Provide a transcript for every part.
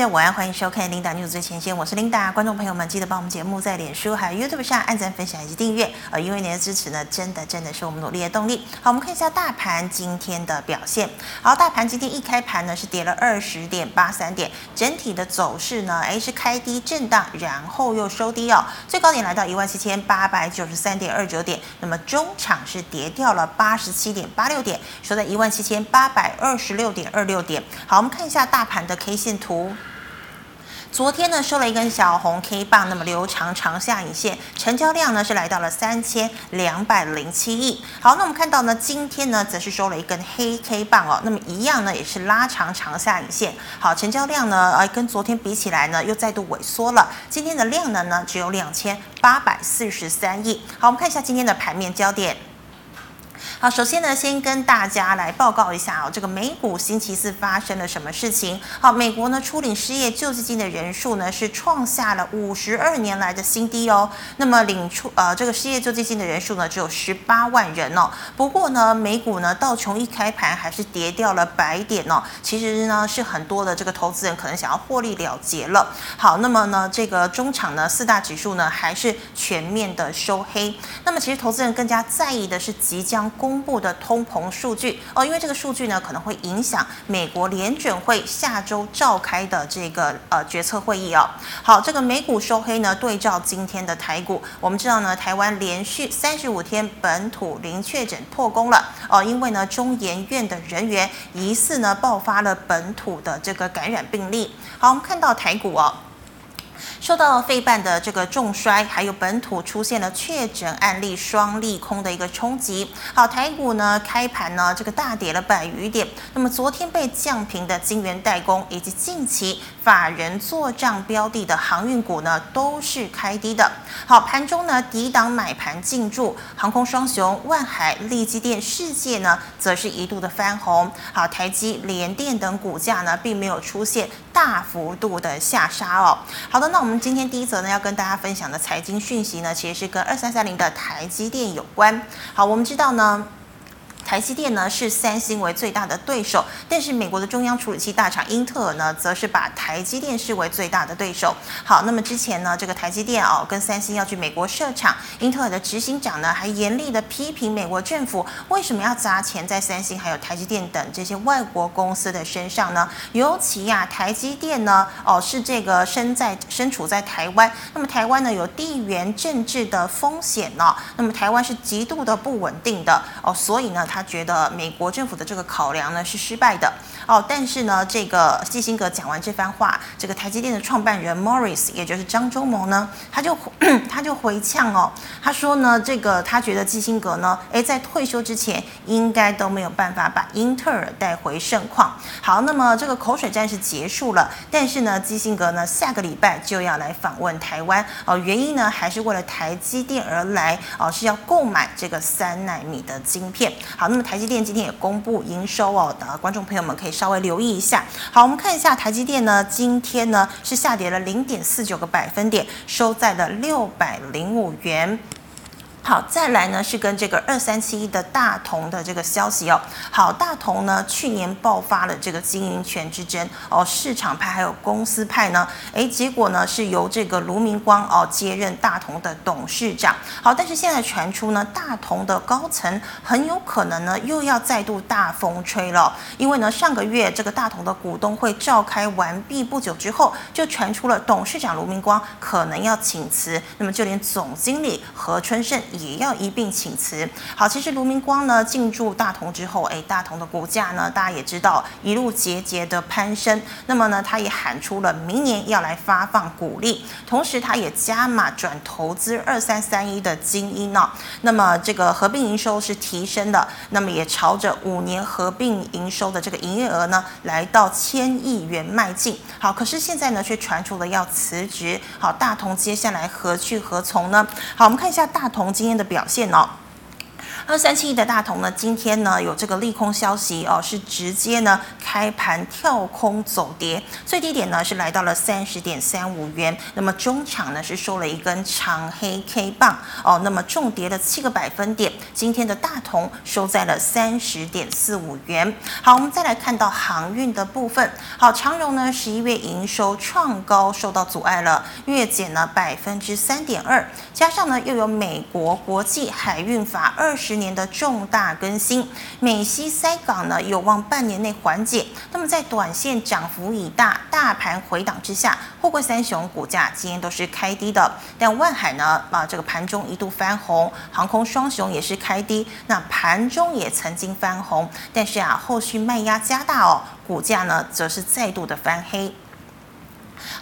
大家午安，欢迎收看 Linda News 最前线，我是 Linda。观众朋友们，记得帮我们节目在脸书还有 YouTube 上按赞、分享以及订阅。呃，因为您的支持呢，真的真的是我们努力的动力。好，我们看一下大盘今天的表现。好，大盘今天一开盘呢是跌了二十点八三点，整体的走势呢，哎是开低震荡，然后又收低哦，最高点来到一万七千八百九十三点二九点，那么中场是跌掉了八十七点八六点，收在一万七千八百二十六点二六点。好，我们看一下大盘的 K 线图。昨天呢收了一根小红 K 棒，那么留长长下影线，成交量呢是来到了三千两百零七亿。好，那我们看到呢，今天呢则是收了一根黑 K 棒哦，那么一样呢也是拉长长下影线。好，成交量呢呃跟昨天比起来呢又再度萎缩了，今天的量能呢只有两千八百四十三亿。好，我们看一下今天的盘面焦点。好，首先呢，先跟大家来报告一下哦，这个美股星期四发生了什么事情？好，美国呢初领失业救济金的人数呢是创下了五十二年来的新低哦。那么领出呃这个失业救济金的人数呢只有十八万人哦。不过呢，美股呢道琼一开盘还是跌掉了百点哦。其实呢是很多的这个投资人可能想要获利了结了。好，那么呢这个中场呢四大指数呢还是全面的收黑。那么其实投资人更加在意的是即将公公布的通膨数据哦，因为这个数据呢可能会影响美国联准会下周召开的这个呃决策会议哦。好，这个美股收黑呢，对照今天的台股，我们知道呢，台湾连续三十五天本土零确诊破功了哦，因为呢中研院的人员疑似呢爆发了本土的这个感染病例。好，我们看到台股哦。受到费半的这个重摔，还有本土出现了确诊案例双利空的一个冲击。好，台股呢开盘呢这个大跌了百余点。那么昨天被降平的晶圆代工以及近期法人做账标的的航运股呢都是开低的。好，盘中呢抵挡买盘进驻，航空双雄万海、力积电、世界呢则是一度的翻红。好，台积、联电等股价呢并没有出现大幅度的下杀哦。好的，那。我们今天第一则呢，要跟大家分享的财经讯息呢，其实是跟二三三零的台积电有关。好，我们知道呢。台积电呢是三星为最大的对手，但是美国的中央处理器大厂英特尔呢，则是把台积电视为最大的对手。好，那么之前呢，这个台积电哦跟三星要去美国设厂，英特尔的执行长呢还严厉的批评美国政府为什么要砸钱在三星还有台积电等这些外国公司的身上呢？尤其呀、啊，台积电呢哦是这个身在身处在台湾，那么台湾呢有地缘政治的风险呢、那么台湾是极度的不稳定的哦，所以呢他。他觉得美国政府的这个考量呢是失败的哦，但是呢，这个基辛格讲完这番话，这个台积电的创办人 Morris，也就是张忠谋呢，他就 他就回呛哦，他说呢，这个他觉得基辛格呢，诶，在退休之前应该都没有办法把英特尔带回盛况。好，那么这个口水战是结束了，但是呢，基辛格呢下个礼拜就要来访问台湾哦，原因呢还是为了台积电而来哦，是要购买这个三纳米的晶片。好。那么台积电今天也公布营收哦，的观众朋友们可以稍微留意一下。好，我们看一下台积电呢，今天呢是下跌了零点四九个百分点，收在了六百零五元。好，再来呢是跟这个二三七一的大同的这个消息哦。好，大同呢去年爆发了这个经营权之争哦，市场派还有公司派呢，哎，结果呢是由这个卢明光哦接任大同的董事长。好，但是现在传出呢，大同的高层很有可能呢又要再度大风吹了，因为呢上个月这个大同的股东会召开完毕不久之后，就传出了董事长卢明光可能要请辞，那么就连总经理何春盛。也要一并请辞。好，其实卢明光呢进驻大同之后，哎，大同的股价呢，大家也知道一路节节的攀升。那么呢，他也喊出了明年要来发放股利，同时他也加码转投资二三三一的晶音呢。那么这个合并营收是提升的，那么也朝着五年合并营收的这个营业额呢，来到千亿元迈进。好，可是现在呢却传出了要辞职。好，大同接下来何去何从呢？好，我们看一下大同。今天的表现哦，那三七一的大同呢，今天呢有这个利空消息哦，是直接呢开盘跳空走跌，最低点呢是来到了三十点三五元，那么中场呢是收了一根长黑 K 棒哦，那么重跌了七个百分点，今天的大同收在了三十点四五元。好，我们再来看到航运的部分，好，长荣呢十一月营收创高受到阻碍了，月减了百分之三点二，加上呢又有美国国际海运法二十年的重大更新，美西塞港呢有望半年内缓解。那么在短线涨幅已大、大盘回档之下，货柜三雄股价今天都是开低的。但万海呢啊，这个盘中一度翻红，航空双雄也是开低，那盘中也曾经翻红，但是啊后续卖压加大哦，股价呢则是再度的翻黑。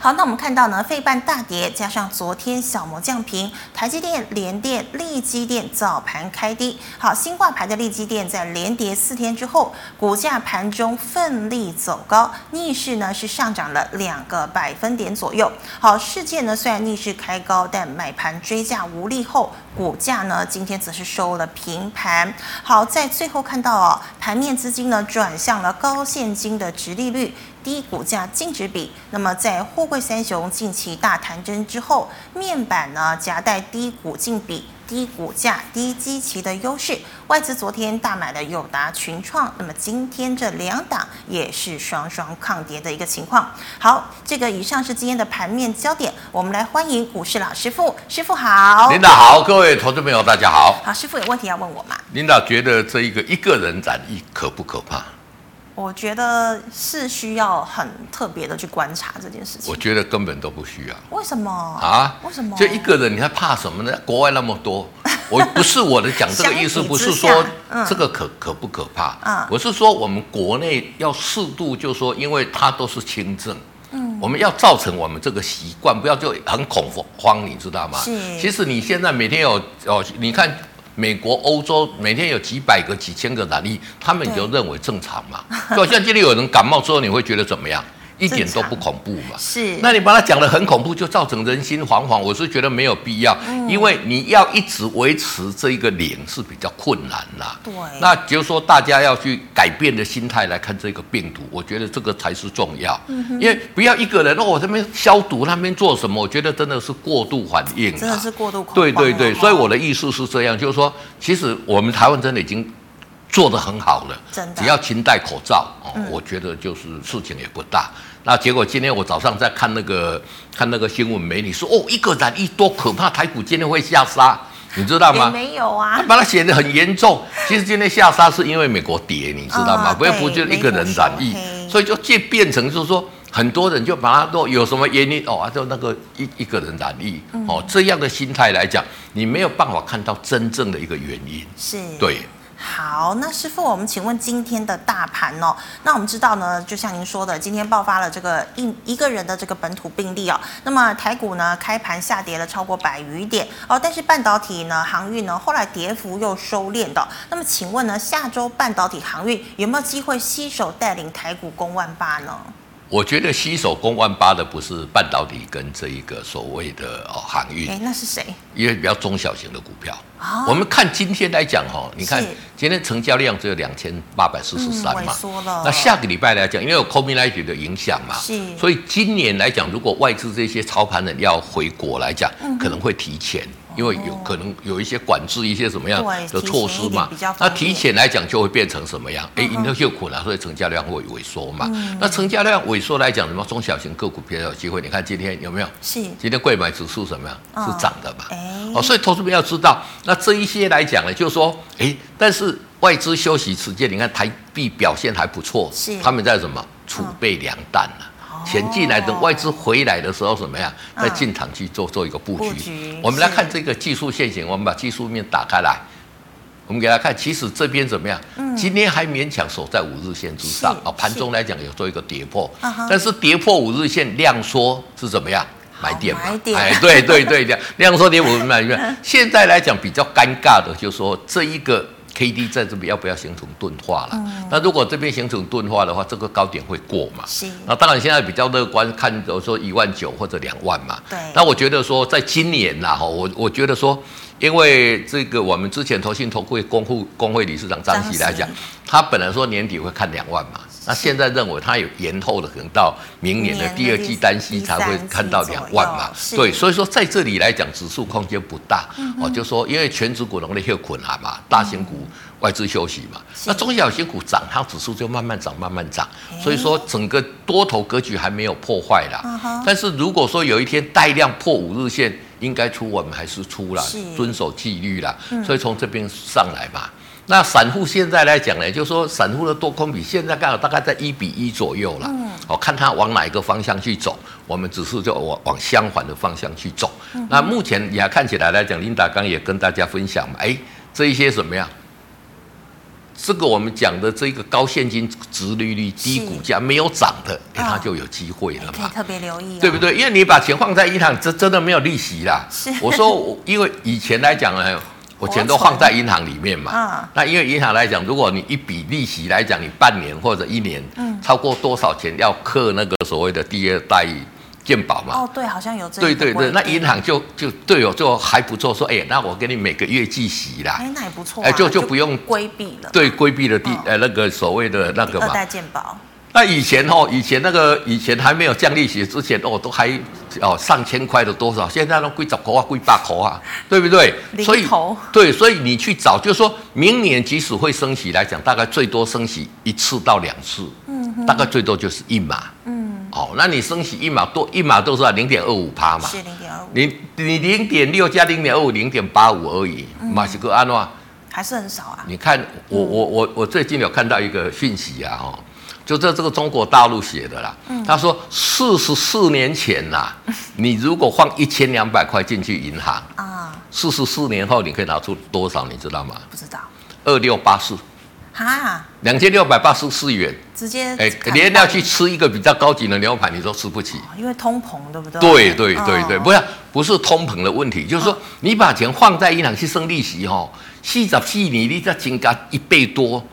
好，那我们看到呢，费半大跌，加上昨天小摩降评，台积电、联电、利积电早盘开低。好，新挂牌的利积电在连跌四天之后，股价盘中奋力走高，逆势呢是上涨了两个百分点左右。好，世界呢虽然逆势开高，但买盘追价无力后，股价呢今天则是收了平盘。好，在最后看到哦，盘面资金呢转向了高现金的殖利率。低股价净值比，那么在货柜三雄近期大弹针之后，面板呢夹带低股净比、低股价、低基期的优势，外资昨天大买了友达、群创，那么今天这两档也是双双抗跌的一个情况。好，这个以上是今天的盘面焦点，我们来欢迎股市老师傅，师傅好。领导好，各位投资朋友大家好。好，师傅有问题要问我吗？领导觉得这一个一个人染疫可不可怕？我觉得是需要很特别的去观察这件事情。我觉得根本都不需要。为什么啊？为什么？就一个人，你还怕什么呢？国外那么多，我不是我的讲这个意思，不是说 这个可可不可怕。嗯，我是说我们国内要适度，就是说，因为它都是轻症，嗯，我们要造成我们这个习惯，不要就很恐慌，你知道吗？是。其实你现在每天有哦，你看。美国、欧洲每天有几百个、几千个染疫，他们就认为正常嘛。就好像今天有人感冒之后，你会觉得怎么样？一点都不恐怖嘛？是。那你把它讲得很恐怖，就造成人心惶惶。我是觉得没有必要，嗯、因为你要一直维持这一个零是比较困难啦。对。那就是说，大家要去改变的心态来看这个病毒，我觉得这个才是重要。嗯、因为不要一个人哦，我这边消毒，那边做什么？我觉得真的是过度反应。真的是过度。对对对，所以我的意思是这样，就是说，其实我们台湾真的已经做得很好了。真的。只要勤戴口罩哦，嗯、我觉得就是事情也不大。那结果今天我早上在看那个看那个新闻媒体说哦，一个染疫多可怕，台股今天会下杀，你知道吗？也没有啊，把它写得很严重。其实今天下杀是因为美国跌，你知道吗？不要不就一个人染疫，所以就变变成就是说很多人就把它都有什么原因哦，就那个一一个人染疫哦，这样的心态来讲，你没有办法看到真正的一个原因。是，对。好，那师傅，我们请问今天的大盘哦，那我们知道呢，就像您说的，今天爆发了这个一一个人的这个本土病例哦，那么台股呢开盘下跌了超过百余点哦，但是半导体呢、航运呢后来跌幅又收敛的，那么请问呢，下周半导体航运有没有机会携手带领台股攻万八呢？我觉得吸手攻万八的不是半导体跟这一个所谓的哦航运，哎，那是谁？因为比较中小型的股票。哦、我们看今天来讲哈，你看今天成交量只有两千八百四十三嘛，嗯、那下个礼拜来讲，因为有 COVID-19 的影响嘛，是，所以今年来讲，如果外资这些操盘人要回国来讲，嗯、可能会提前。因为有可能有一些管制，一些什么样的措施嘛？那提前来讲就会变成什么样？哎，因为就苦了，所以成交量会萎缩嘛。那成交量萎缩来讲，什么中小型个股比较有机会？你看今天有没有？是。今天贵买指数什么样？是涨的嘛？哦，所以投资者要知道，那这一些来讲呢，就是说，哎，但是外资休息时间，你看台币表现还不错，是他们在什么储备粮弹呢？钱进来，等外资回来的时候，怎么样？再进场去做做一个布局。我们来看这个技术线型，我们把技术面打开来，我们给大家看，其实这边怎么样？今天还勉强守在五日线之上啊。盘中来讲有做一个跌破，但是跌破五日线量缩是怎么样？买点嘛。哎，对对对，量量缩跌五日买点。现在来讲比较尴尬的，就是说这一个，K D 在这边要不要形成钝化了？嗯、那如果这边形成钝化的话，这个高点会过嘛？是。那当然现在比较乐观，看比如说一万九或者两万嘛。对。那我觉得说，在今年呐，哈，我我觉得说，因为这个我们之前投信投会公会公会理事长张喜来讲，他本来说年底会看两万嘛。那现在认为它有延后的，可能到明年的第二季单息才会看到两万嘛？对，所以说在这里来讲，指数空间不大哦。就说因为权值股能力又困难嘛，大型股外资休息嘛，那中小型股涨，它指数就慢慢涨，慢慢涨。所以说整个多头格局还没有破坏啦。但是如果说有一天带量破五日线，应该出我们还是出了，遵守纪律啦。所以从这边上来嘛。那散户现在来讲呢，就是说散户的多空比现在刚好大概在一比一左右了。嗯，哦看它往哪一个方向去走，我们只是就往往相反的方向去走。嗯、那目前也看起来来讲，琳达刚也跟大家分享嘛，哎，这一些什么样？这个我们讲的这个高现金值利率、低股价、没有涨的，哎，它就有机会了嘛。可以特别留意、哦，对不对？因为你把钱放在银行，这真的没有利息啦。是，我说，因为以前来讲呢。我钱都放在银行里面嘛，啊、那因为银行来讲，如果你一笔利息来讲，你半年或者一年，嗯，超过多少钱要刻那个所谓的第二代健保嘛？哦，对，好像有这个。对对对，那银行就就对哦，就还不错，说哎，那我给你每个月计息啦，哎，那也不错、啊，哎，就就不用规避了，对，规避了第呃、哦、那个所谓的那个嘛，二代健保。那以前哦，以前那个以前还没有降利息之前哦，都还哦上千块的多少，现在都贵十块啊，贵八块啊，对不对？所以对，所以你去找，就是说明年即使会升息来讲，大概最多升息一次到两次，嗯，大概最多就是一码，嗯，哦，那你升息一码多一码都是零点二五趴嘛，是零点二五，你你零点六加零点二五，零点八五而已，马西哥安诺还是很少啊。你看我我我我最近有看到一个讯息啊，哦。就在这个中国大陆写的啦，他说四十四年前呐，你如果放一千两百块进去银行啊，四十四年后你可以拿出多少？你知道吗？不知道。二六八四，哈，两千六百八十四元，直接哎，连要去吃一个比较高级的牛排，你都吃不起，因为通膨，对不对？对对对对，不是不是通膨的问题，就是说你把钱放在银行去生利息哈，四十四年你再增加一倍多。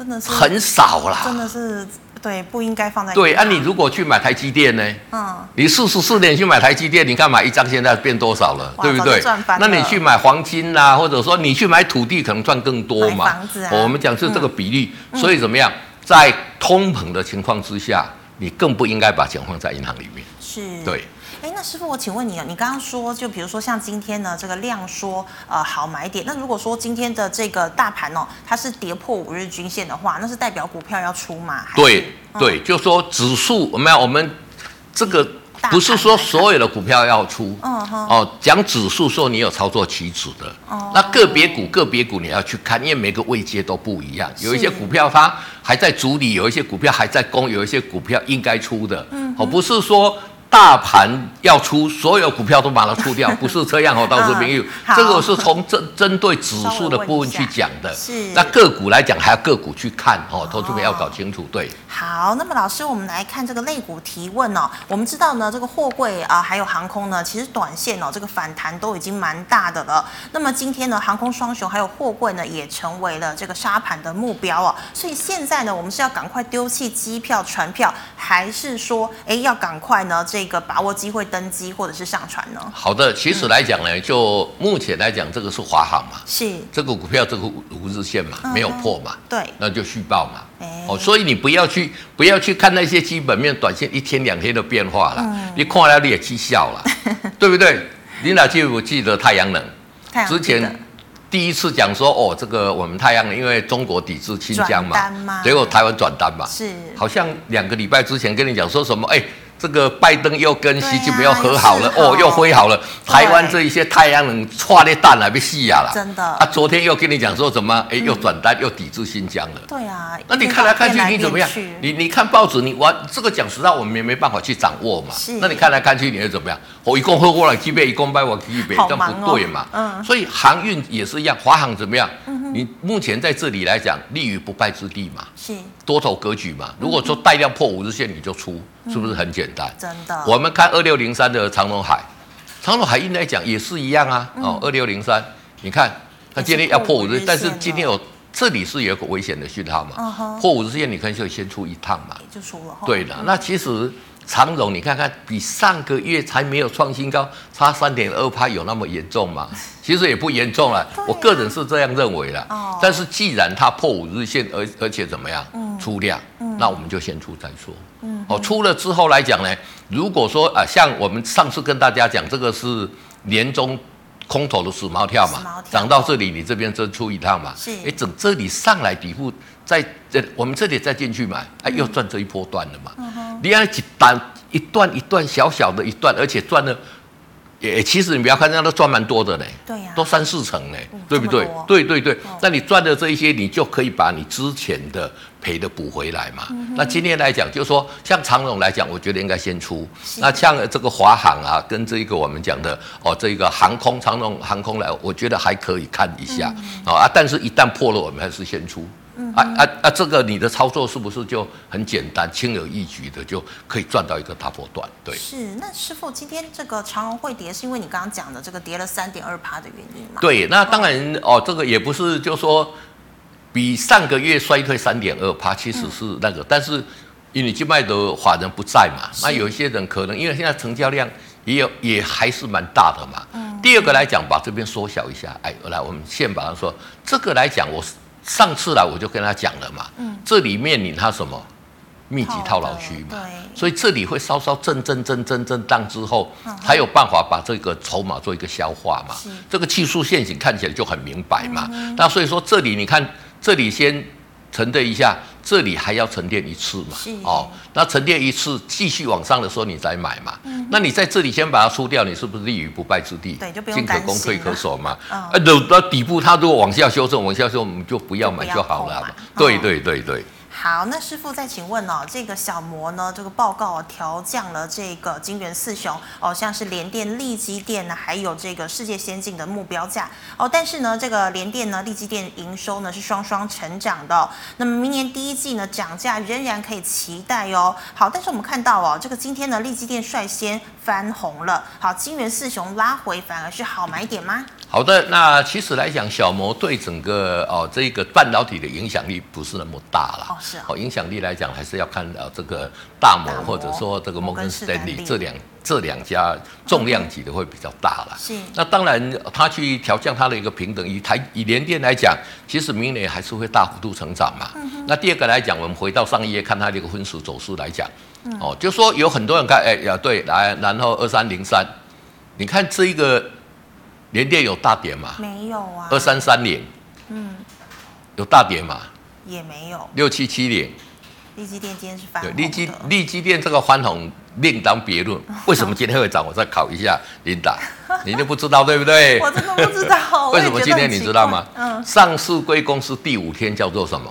真的是很少啦，真的是对，不应该放在对。啊，你如果去买台积电呢？嗯，你四十四年去买台积电，你看买一张现在变多少了，对不对？那你去买黄金啦，或者说你去买土地，可能赚更多嘛。房子啊，我们讲是这个比例，所以怎么样，在通膨的情况之下，你更不应该把钱放在银行里面。是，对。哎，那师傅，我请问你啊，你刚刚说，就比如说像今天呢，这个量说，呃，好买点。那如果说今天的这个大盘哦，它是跌破五日均线的话，那是代表股票要出吗？对对，就说指数，我们我们这个不是说所有的股票要出，嗯哼，哦，讲指数说你有操作期指的，哦，那个别股个别股你要去看，因为每个位阶都不一样，有一些股票它还在主里，有一些股票还在攻，有一些股票应该出的，嗯，哦，不是说。大盘要出，所有股票都把它出掉，不是这样哦，到时候没有。这个是从针 针对指数的部分去讲的。是。那个股来讲，还要个股去看哦，投资者要搞清楚。对。好，那么老师，我们来看这个类股提问哦。我们知道呢，这个货柜啊，还有航空呢，其实短线哦，这个反弹都已经蛮大的了。那么今天呢，航空双雄还有货柜呢，也成为了这个沙盘的目标哦。所以现在呢，我们是要赶快丢弃机票、船票，还是说，哎，要赶快呢这？这个把握机会登机或者是上船呢？好的，其实来讲呢，嗯、就目前来讲，这个是华航嘛，是这个股票这个五日线嘛，嗯、没有破嘛，对，那就续报嘛。欸、哦，所以你不要去不要去看那些基本面短线一天两天的变化了，嗯、你看了你也气笑了，对不对？你哪记不记得太阳能？太阳之前第一次讲说哦，这个我们太阳能因为中国抵制新疆嘛，结果台湾转单嘛，是好像两个礼拜之前跟你讲说什么哎。这个拜登又跟习近平又和好了，啊、哦，又和好了。台湾这一些太阳能剉咧蛋了，被戏哑了。真的。啊，昨天又跟你讲说什么？哎，又转单，又抵制新疆了。对啊。那你看来看去，你怎么样？你你看报纸，你完这个讲实话，我们也没办法去掌握嘛。那你看来看去，你会怎么样？我一共喝过了几杯，一共卖我几杯，这样不对嘛？嗯。所以航运也是一样，华航怎么样？嗯。你目前在这里来讲，立于不败之地嘛。是。多头格局嘛。如果说带量破五日线，你就出。是不是很简单？真的。我们看二六零三的长隆海，长隆海应该讲也是一样啊。哦，二六零三，你看它今天要破五日，但是今天有这里是有一个危险的讯号嘛，嗯、哼破五日线你可以就先出一趟嘛，就出了。对的，那其实长荣你看看比上个月才没有创新高，差三点二趴有那么严重吗？其实也不严重了，啊、我个人是这样认为的。哦、但是既然它破五日线，而而且怎么样，嗯、出量，嗯、那我们就先出再说。嗯，哦，出了之后来讲呢，如果说啊，像我们上次跟大家讲，这个是年终。空头的死猫跳嘛，涨到这里，你这边就出一趟嘛，是，哎，整这里上来底部，在这我们这里再进去买，哎，又赚这一波段了嘛。嗯、你看几单一段一段小小的一段，而且赚了。也其实你不要看，人家都赚蛮多的嘞，对呀、啊，都三四成嘞，嗯、对不对？对对对，那、哦、你赚的这一些，你就可以把你之前的赔的补回来嘛。嗯、那今天来讲，就是说像长荣来讲，我觉得应该先出。那像这个华航啊，跟这一个我们讲的哦，这个航空长荣航空来，我觉得还可以看一下、嗯、啊。但是一旦破了，我们还是先出。啊啊啊！这个你的操作是不是就很简单、轻而易举的就可以赚到一个大波段？对，是。那师傅，今天这个长虹会跌，是因为你刚刚讲的这个跌了三点二趴的原因吗？对，那当然哦，这个也不是，就说比上个月衰退三点二趴，其实是那个，嗯、但是因为境外的法人不在嘛，那有一些人可能因为现在成交量也有，也还是蛮大的嘛。嗯。第二个来讲，把这边缩小一下，哎，来，我们先把它说，这个来讲，我是。上次来我就跟他讲了嘛，嗯，这里面你他什么密集套牢区嘛，所以这里会稍稍震震震震震荡之后，才有办法把这个筹码做一个消化嘛，是。这个技术陷阱看起来就很明白嘛，嗯、那所以说这里你看这里先沉淀一下，这里还要沉淀一次嘛，哦，那沉淀一次继续往上的时候你再买嘛，嗯、那你在这里先把它出掉，你是不是立于不败之地？对，就不用担心。进可攻退可守嘛，啊，等到底部它如果往下修正，往下修正我们就不要买就好了嘛，对对对对。好，那师傅再请问哦，这个小摩呢，这个报告调降了这个金圆四雄哦，像是联电、力积电呢，还有这个世界先进的目标价哦，但是呢，这个联电呢、力积电营收呢是双双成长的，那么明年第一季呢涨价仍然可以期待哦。好，但是我们看到哦，这个今天呢，力积电率先翻红了，好，金圆四雄拉回反而是好买点吗？好的，那其实来讲，小摩对整个哦这个半导体的影响力不是那么大了。哦，是哦，影响力来讲，还是要看呃这个大摩或者说这个摩根士丹利这两这两家重量级的会比较大了。是。那当然，他去调降它的一个平等，以台以联电来讲，其实明年还是会大幅度成长嘛。嗯。那第二个来讲，我们回到上一页看它的一个分时走势来讲，哦，就说有很多人看，哎呀，对，来，然后二三零三，你看这一个。联电有大跌吗？没有啊。二三三零，嗯，有大跌吗？也没有。六七七零，力积电今天是翻红的。对，力积力积电这个翻红另当别论。为什么今天会涨？我再考一下琳达，你都不知道对不对？我真的不知道。为什么今天你知道吗？嗯。上市贵公司第五天叫做什么？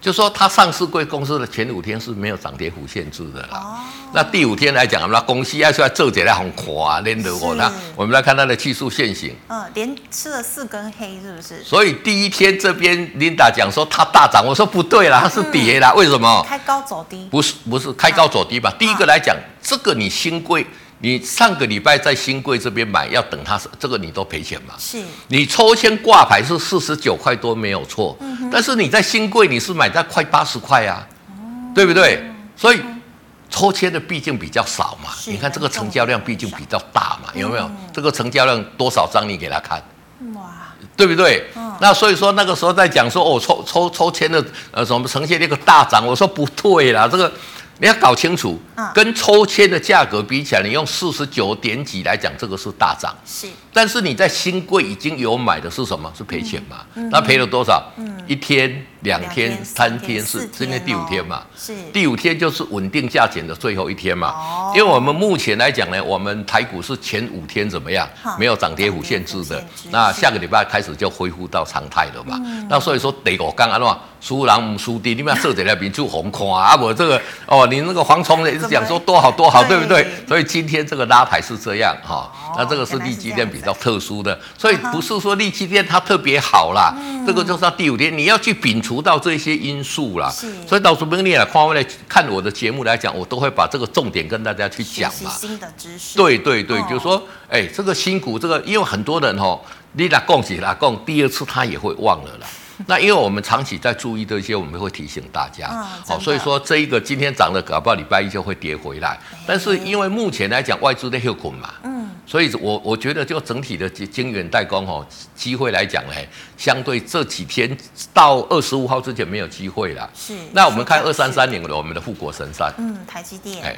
就说它上市贵公司的前五天是没有涨跌幅限制的啦。哦。那第五天来讲，那公司要出来做起来很垮，连得我那我们来看它的技术线型。嗯，连吃了四根黑，是不是？所以第一天这边琳达讲说它大涨，我说不对啦，它是跌啦。为什么？开高走低。不是不是开高走低吧？第一个来讲，这个你新贵。你上个礼拜在新贵这边买，要等它，这个你都赔钱嘛？是。你抽签挂牌是四十九块多没有错，嗯、但是你在新贵你是买在快八十块啊，嗯、对不对？所以抽签的毕竟比较少嘛。你看这个成交量毕竟比较大嘛，有没有？嗯、这个成交量多少张你给他看？哇，对不对？嗯、那所以说那个时候在讲说哦抽抽抽签的呃什么呈现一个大涨，我说不对啦，这个。你要搞清楚，跟抽签的价格比起来，你用四十九点几来讲，这个是大涨。是，但是你在新贵已经有买的是什么？是赔钱嘛？那赔了多少？嗯一天、两天、三天，是今天第五天嘛？是，第五天就是稳定价钱的最后一天嘛？哦，因为我们目前来讲呢，我们台股是前五天怎么样？没有涨跌幅限制的。那下个礼拜开始就恢复到常态了嘛？那所以说，得我刚刚话。输人不输地，你们要设在那边就红夸啊！我这个哦，你那个蝗虫也是讲说多好多好，对不对？所以今天这个拉抬是这样哈。那这个是利基店比较特殊的，所以不是说利基店它特别好啦。这个就是它第五天，你要去摒除到这些因素啦。所以到时候你来看我来看我的节目来讲，我都会把这个重点跟大家去讲嘛。新的知识。对对对，就是说，哎，这个新股这个，因为很多人哈，你来供起来供，第二次他也会忘了啦。那因为我们长期在注意这些，我们会提醒大家。哦，所以说这一个今天涨了，搞不好礼拜一就会跌回来。但是因为目前来讲，外资的休捆嘛，嗯，所以我我觉得就整体的晶圆代工哦，机会来讲呢，相对这几天到二十五号之前没有机会了。是。那我们看二三三年的我们的富国神山，嗯，台积电。哎。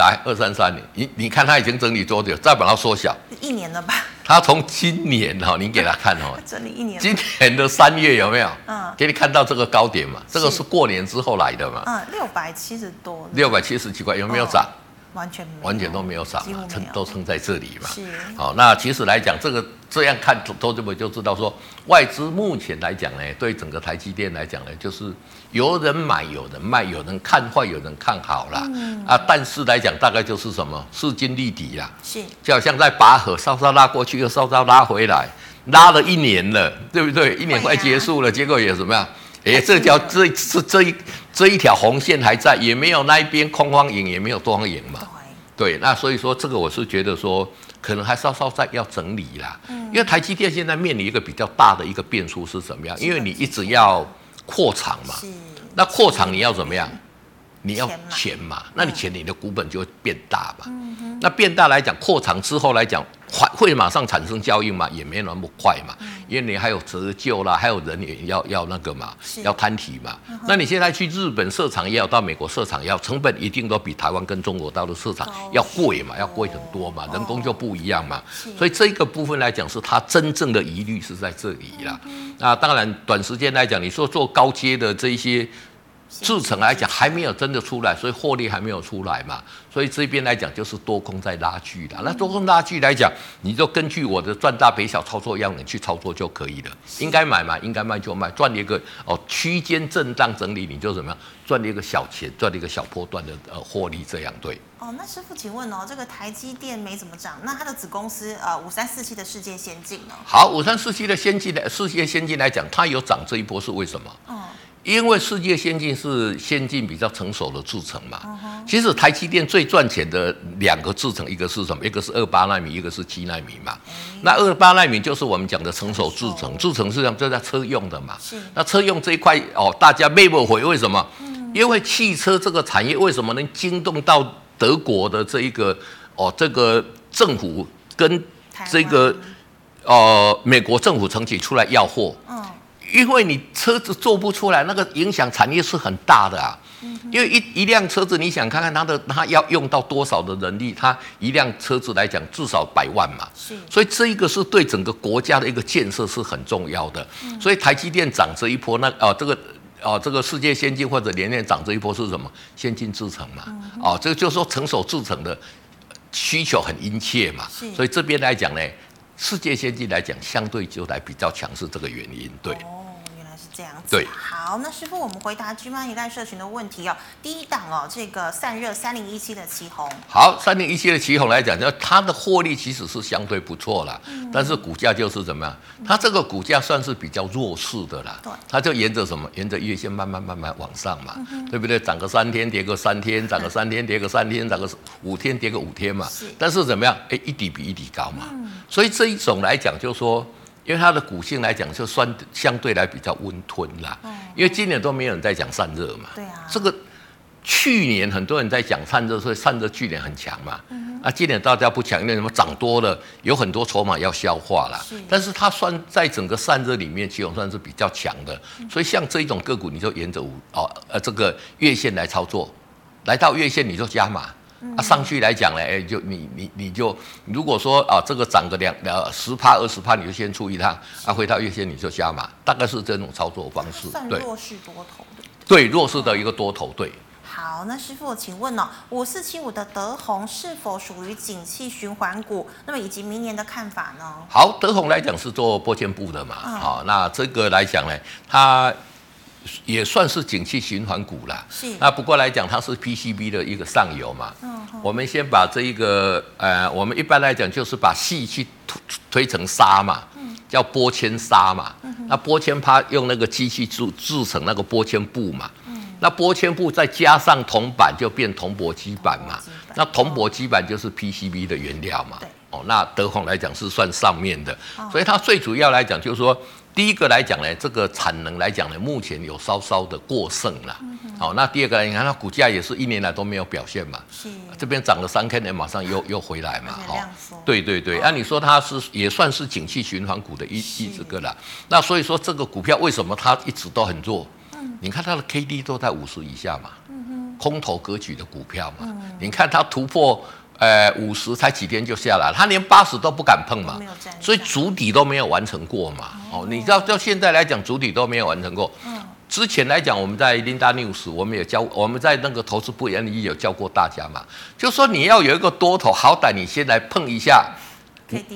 来二三三年，你你看它已经整理多久？再把它缩小，一年了吧？它从今年哈，你给它看哦，整理一年。今年的三月有没有？嗯，给你看到这个高点嘛？这个是过年之后来的嘛？嗯，六百七十多，六百七十几块有没有涨？完全完全都没有涨啊，撑都撑在这里嘛。是。好，那其实来讲，这个这样看，投资者就知道说，外资目前来讲呢，对整个台积电来讲呢，就是有人买，有人卖，有人看坏，有人看好啦。嗯。啊，但是来讲，大概就是什么势均力敌啦。是。就好像在拔河，稍稍拉过去，又稍稍拉回来，拉了一年了，对不对？一年快结束了，啊、结果也怎么样？哎，这条这这这一这一条红线还在，也没有那一边空方赢，也没有多方赢嘛。对，那所以说这个我是觉得说，可能还稍稍再要整理啦。嗯。因为台积电现在面临一个比较大的一个变数是怎么样？因为你一直要扩厂嘛。是。那扩厂你要怎么样？你要钱嘛？那你钱你的股本就会变大嘛。嗯。那变大来讲，扩厂之后来讲。会马上产生效应嘛？也没那么快嘛，因为你还有折旧啦，还有人也要要那个嘛，要摊提嘛。那你现在去日本设厂也要，到美国设厂也要，成本一定都比台湾跟中国大陆设厂要贵嘛，要贵很多嘛，人工就不一样嘛。所以这个部分来讲，是它真正的疑虑是在这里啦。那当然，短时间来讲，你说做高阶的这一些。制程来讲还没有真的出来，所以获利还没有出来嘛，所以这边来讲就是多空在拉锯的。那多空拉锯来讲，你就根据我的赚大赔小操作样本去操作就可以了。应该买嘛，应该卖就卖，赚了一个哦区间震荡整理，你就怎么样赚了一个小钱，赚了一个小波段的呃获利，这样对。哦，那师傅请问哦，这个台积电没怎么涨，那它的子公司呃五三四七的世界先进呢？好，五三四七的先进的世界先进来讲，它有涨这一波是为什么？嗯。因为世界先进是先进比较成熟的制程嘛，其实台积电最赚钱的两个制程，一个是什么？一个是二八纳米，一个是七纳米嘛。那二八纳米就是我们讲的成熟制程，制程是这样，就在车用的嘛。那车用这一块哦，大家没不回，为什么？因为汽车这个产业为什么能惊动到德国的这一个哦，这个政府跟这个呃美国政府层级出来要货？因为你车子做不出来，那个影响产业是很大的啊。因为一一辆车子，你想看看它的，它要用到多少的人力？它一辆车子来讲，至少百万嘛。是。所以这一个是对整个国家的一个建设是很重要的。所以台积电涨这一波，那哦这个哦这个世界先进或者联电涨这一波是什么？先进制程嘛。哦，这个就是说成熟制程的需求很殷切嘛。是。所以这边来讲呢，世界先进来讲，相对就来比较强势，这个原因对。这样子对，好，那师傅，我们回答 GMoney 赖社群的问题哦。第一档哦，这个散热三零一七的旗红，好，三零一七的旗红来讲，就它的获利其实是相对不错啦，嗯、但是股价就是怎么样？它这个股价算是比较弱势的啦，对，它就沿着什么？沿着月线慢慢慢慢往上嘛，嗯、对不对？涨个三天，跌个三天，涨个三天，跌个三天，涨个五天，跌个五天嘛。是，但是怎么样？哎，一底比一底高嘛。嗯、所以这一种来讲，就是说。因为它的股性来讲，就算相对来比较温吞啦。因为今年都没有人在讲散热嘛。对啊。这个去年很多人在讲散热，所以散热去年很强嘛。嗯。啊，今年大家不强，因为什么涨多了，有很多筹码要消化啦。是。但是它算在整个散热里面，其实算是比较强的。所以像这一种个股，你就沿着五哦呃这个月线来操作，来到月线你就加码。啊，上去来讲呢，哎，就你你你就如果说啊，这个涨个两呃十趴二十趴，你就先出一趟，啊，回到月线你就加码，大概是这种操作方式。算弱势多头的。对，弱势的一个多头，对。好，那师傅，请问哦，五四七五的德宏是否属于景气循环股？那么以及明年的看法呢？好，德宏来讲是做玻纤布的嘛，好、嗯，那这个来讲呢，它。也算是景气循环股啦。是。那不过来讲，它是 PCB 的一个上游嘛。嗯。我们先把这一个，呃，我们一般来讲就是把矽去推推成纱嘛。嗯。叫玻纤纱嘛。嗯。那玻纤它用那个机器制制成那个玻纤布嘛。嗯。那玻纤布再加上铜板，就变铜箔基板嘛。那铜箔基板就是 PCB 的原料嘛。对。哦，那德宏来讲是算上面的，所以它最主要来讲就是说。第一个来讲呢，这个产能来讲呢，目前有稍稍的过剩了。好、嗯哦，那第二个来，你看它股价也是一年来都没有表现嘛。是。这边涨了三 K 呢，马上又又回来嘛。好、哦。对对对，按、哦啊、你说它是也算是景气循环股的一一这个了。那所以说这个股票为什么它一直都很弱？嗯。你看它的 K D 都在五十以下嘛。嗯哼。空头格局的股票嘛。嗯。你看它突破。呃，五十才几天就下来，他连八十都不敢碰嘛，所以主底都没有完成过嘛。哦，你知道到现在来讲，主底都没有完成过。嗯，之前来讲，我们在 Linda News，我们也教，我们在那个投资不言里有教过大家嘛，就说你要有一个多头，好歹你先来碰一下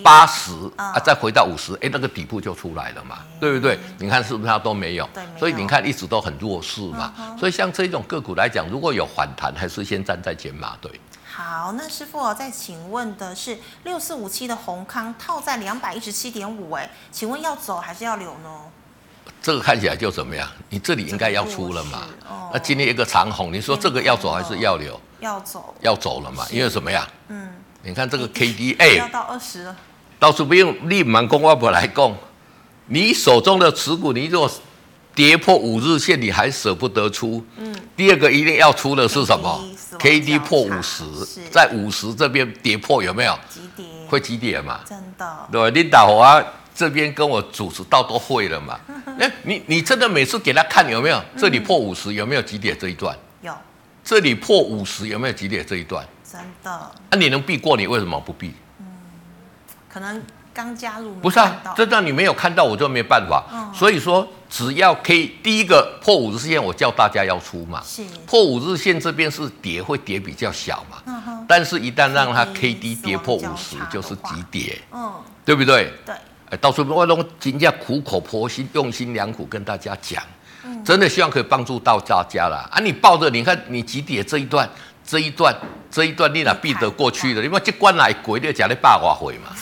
八十啊，再回到五十，哎，那个底部就出来了嘛，对不对？你看是不是它都没有？所以你看一直都很弱势嘛。所以像这种个股来讲，如果有反弹，还是先站在减码对。好，那师傅，我再请问的是六四五七的宏康套在两百一十七点五，哎，请问要走还是要留呢？这个看起来就怎么样？你这里应该要出了嘛？哦、那今天一个长红，你说这个要走还是要留？要走，要走了嘛？因为什么呀？嗯，你看这个 K D A 要到二十了，到处不用立满公外婆来供，你手中的持股，你如果跌破五日线，你还舍不得出？嗯，第二个一定要出的是什么？K D 破五十，在五十这边跌破有没有？几点会几点嘛？真的对，领导啊，这边跟我主持到都会了嘛？哎，你你真的每次给他看有没有？这里破五十有没有几点这一段？有。这里破五十有没有几点这一段？真的。那你能避过？你为什么不避？嗯，可能。刚加入不是啊，这段你没有看到，我就没办法。嗯、所以说，只要 K 第一个破五日线，我叫大家要出嘛。是破五日线这边是跌，会跌比较小嘛。但是，一旦让它 K D 跌破五十，就是急跌。嗯，对不对？对。哎，到时候我都今天苦口婆心、用心良苦跟大家讲，嗯、真的希望可以帮助到大家了。啊，你抱着，你看你急跌这一段。这一段，这一段你哪避得过去的？因为这关来鬼的讲的八卦会嘛，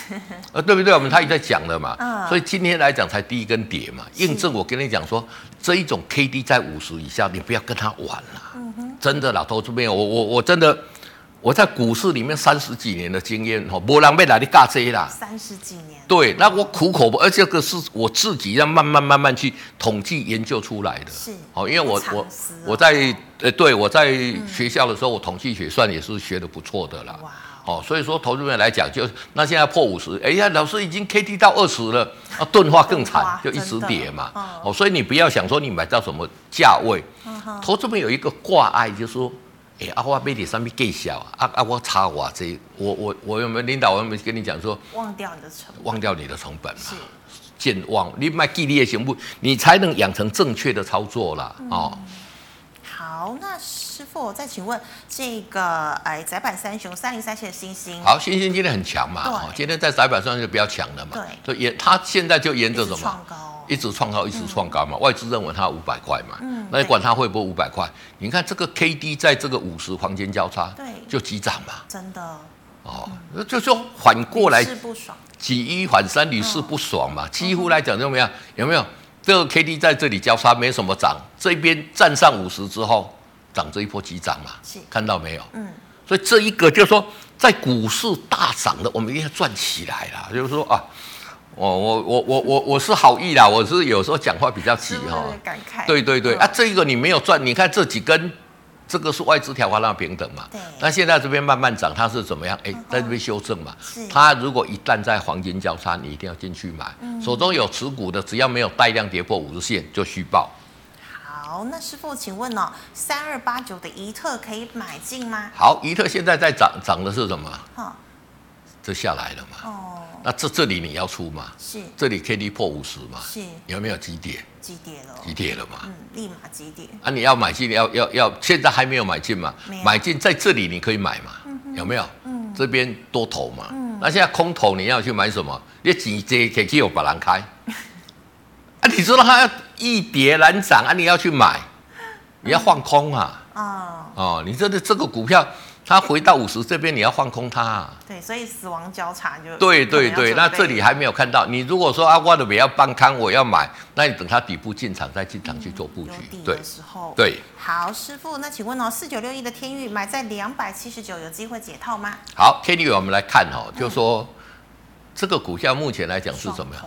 呃，对不对？我们他也在讲了嘛，所以今天来讲才第一根跌嘛，印证我跟你讲说，这一种 K D 在五十以下，你不要跟他玩了，真的老头子没有，我我我真的。我在股市里面三十几年的经验，哈，没人要来你尬这啦。三十几年。对，那我苦口不，而且这个是我自己要慢慢慢慢去统计研究出来的。是。哦，因为我我我在呃，对我在学校的时候，我统计学算也是学的不错的啦。哇。哦，所以说投资人来讲，就那现在破五十，哎呀，老师已经 K D 到二十了，啊，钝化更惨，就一直跌嘛。哦，所以你不要想说你买到什么价位，投资人有一个挂碍，就是说。哎，啊，我买点上面计小啊，啊，我差我这，我我我有没有领导？我有没有跟你讲说，忘掉你的成本，忘掉你的成本嘛？健忘，你卖记忆力行不？你才能养成正确的操作啦。嗯、哦。好，那师傅，我再请问这个，哎，窄板三雄三零三七的星星，好，星星今天很强嘛？哦，今天在窄板上就比较强了嘛？对，所以沿它现在就沿着什么？创高。一直创高，一直创高嘛，嗯、外资认为它五百块嘛，嗯、那你管它会不会五百块？你看这个 K D 在这个五十黄金交叉，对，就急涨嘛，真的，哦，嗯、就说反过来，是不爽，举一反三，屡试不爽嘛，嗯、几乎来讲怎么样？有没有？这个 K D 在这里交叉没什么涨，这边站上五十之后涨这一波急涨嘛，是。看到没有？嗯，所以这一个就是说在股市大涨的，我们一定要赚起来啦，就是说啊。我我我我我我是好意啦，我是有时候讲话比较急哈。感慨。对对对啊，这个你没有赚，你看这几根，这个是外资调高平等嘛。对。那现在这边慢慢涨，它是怎么样？哎，在这边修正嘛。是。它如果一旦在黄金交叉，你一定要进去买。嗯。手中有持股的，只要没有带量跌破五日线，就续报。好，那师傅，请问哦，三二八九的宜特可以买进吗？好，宜特现在在涨，涨的是什么？好。这下来了嘛？哦。那这这里你要出嘛？是。这里 K D 破五十嘛？是。有没有急跌？急跌了。急跌了嘛？嗯，立马急跌。啊，你要买进，要要要，现在还没有买进嘛？买进在这里你可以买嘛？嗯。有没有？嗯。这边多头嘛？嗯。那现在空头你要去买什么？你直接可以有把人开。啊，你说它要易跌难涨啊，你要去买，你要放空啊？哦。哦，你这个这个股票。它回到五十这边，你要放空它，啊。对，所以死亡交叉就对对对。那这里还没有看到。你如果说啊，我的要帮康，我要买，那你等它底部进场再进场去做布局。嗯、有底的时候。对。好，师傅，那请问哦，四九六一的天域买在两百七十九，有机会解套吗？好，天域我们来看哦，就说、嗯、这个股价目前来讲是怎么样？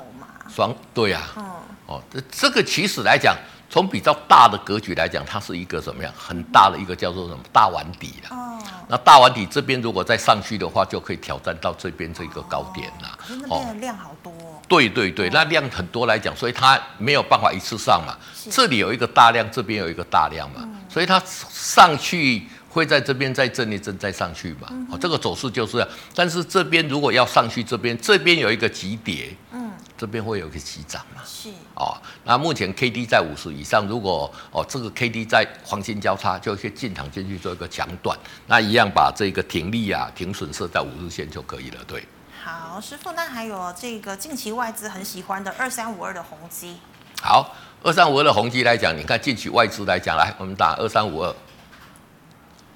双对呀、啊。嗯。哦，这这个其实来讲，从比较大的格局来讲，它是一个什么样很大的一个叫做什么大碗底了。哦。那大碗底这边如果再上去的话，就可以挑战到这边这个高点了。可是那边的量好多。对对对，那量很多来讲，所以它没有办法一次上嘛。这里有一个大量，这边有一个大量嘛，所以它上去会在这边再震一震再上去嘛。哦，这个走势就是，但是这边如果要上去，这边这边有一个急跌，嗯，这边会有一个急涨嘛。是哦，那目前 K D 在五十以上，如果哦这个 K D 在黄金交叉，就可以进场进去做一个强短，那一样把这个停利啊停损设在五日线就可以了，对。好，师傅，那还有这个近期外资很喜欢的二三五二的宏基。好，二三五二的宏基来讲，你看近期外资来讲，来我们打二三五二，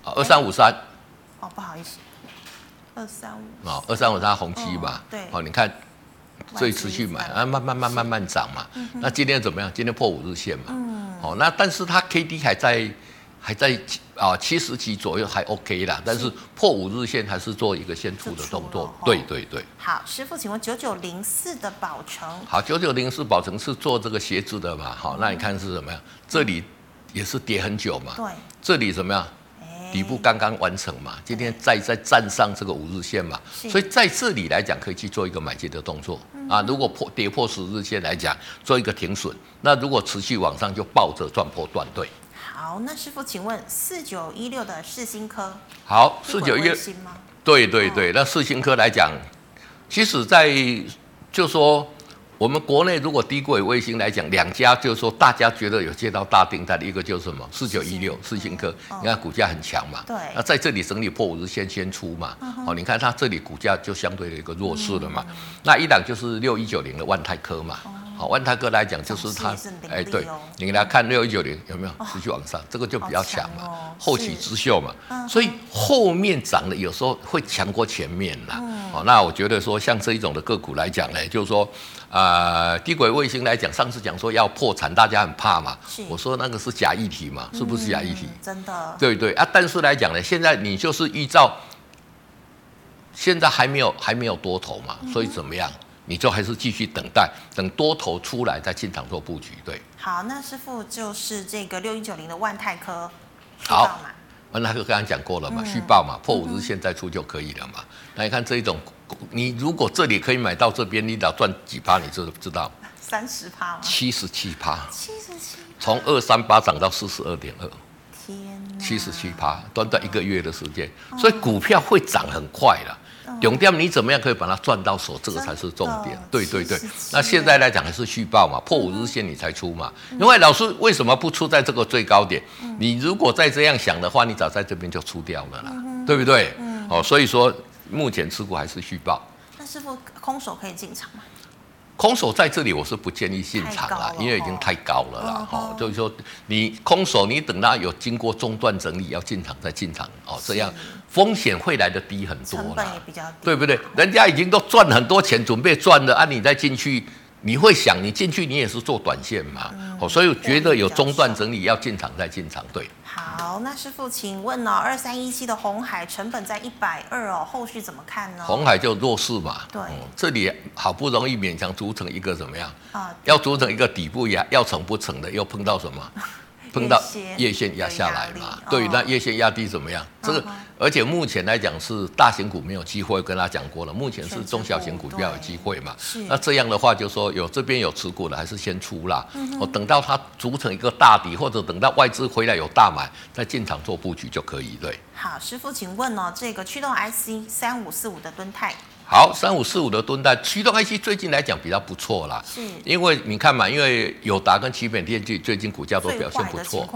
二三五三。哦，不好意思，二三五。哦，二三五三宏基嘛。对。哦，你看，所以持续买啊，慢慢慢慢慢涨嘛。那今天怎么样？今天破五日线嘛。嗯。哦，那但是它 K D 还在。还在啊七十几左右还 OK 啦，但是破五日线还是做一个先出的动作。对对对。好，师傅，请问九九零四的宝成。好，九九零四宝成是做这个鞋子的嘛？好，那你看是什么样？这里也是跌很久嘛。对。这里怎么样？底部刚刚完成嘛，今天再再站上这个五日线嘛，所以在这里来讲可以去做一个买进的动作啊。如果破跌破十日线来讲，做一个停损。那如果持续往上，就抱着赚破断对。好，那师傅，请问四九一六的四新科，好，四九一六，对对对，那四新科来讲，其实在就说我们国内如果低轨卫星来讲，两家就是说大家觉得有接到大订单的一个就是什么？四九一六四星科，你看股价很强嘛，对，那在这里整理破五日线先出嘛，哦，你看它这里股价就相对的一个弱势了嘛，那一档就是六一九零的万泰科嘛。好，万泰哥来讲就是它，哎，对，你给大家看六一九零有没有？持续往上，这个就比较强嘛，后起之秀嘛，所以后面涨的有时候会强过前面啦。哦，那我觉得说像这一种的个股来讲呢，就是说，呃，低轨卫星来讲，上次讲说要破产，大家很怕嘛，我说那个是假议题嘛，是不是假议题？真的。对对啊，但是来讲呢，现在你就是依照，现在还没有还没有多头嘛，所以怎么样？你就还是继续等待，等多头出来再进场做布局。对，好，那师傅就是这个六一九零的万泰科，好，万泰科刚刚讲过了嘛，续报嘛，破五日线再出就可以了嘛。那你看这一种，你如果这里可以买到这边，你只要赚几趴，你知不知道？三十趴吗？七十七趴，七十七，从二三八涨到四十二点二，天哪，七十七趴，短短一个月的时间，所以股票会涨很快了。永掉，你怎么样可以把它赚到手？这个才是重点。对对对，那现在来讲还是续报嘛，破五日线你才出嘛。因为老师为什么不出在这个最高点？你如果再这样想的话，你早在这边就出掉了啦，对不对？哦，所以说目前持股还是续报。那师傅空手可以进场吗？空手在这里我是不建议进场了，因为已经太高了啦。哦，就是说你空手，你等它有经过中段整理要进场再进场哦，这样。风险会来的低很多啦，对不对？人家已经都赚很多钱，准备赚了啊！你再进去，你会想，你进去你也是做短线嘛？哦，所以我觉得有中断整理要进场再进场，对。好，那师傅，请问哦，二三一七的红海成本在一百二哦，后续怎么看呢？红海就弱势嘛，对，这里好不容易勉强组成一个怎么样？啊，要组成一个底部呀，要成不成的，又碰到什么？碰到月线压下来嘛？对，那月线压低怎么样？这个。而且目前来讲是大型股没有机会，跟他讲过了。目前是中小型股比较有机会嘛。那这样的话，就说有这边有持股的，还是先出啦。我等到它组成一个大底，或者等到外资回来有大买，再进场做布局就可以。对。好，师傅，请问哦，这个驱动 IC 三五四五的敦泰。好，三五四五的吨泰驱动 IC 最近来讲比较不错啦，是，因为你看嘛，因为友达跟奇美电最最近股价都表现不错，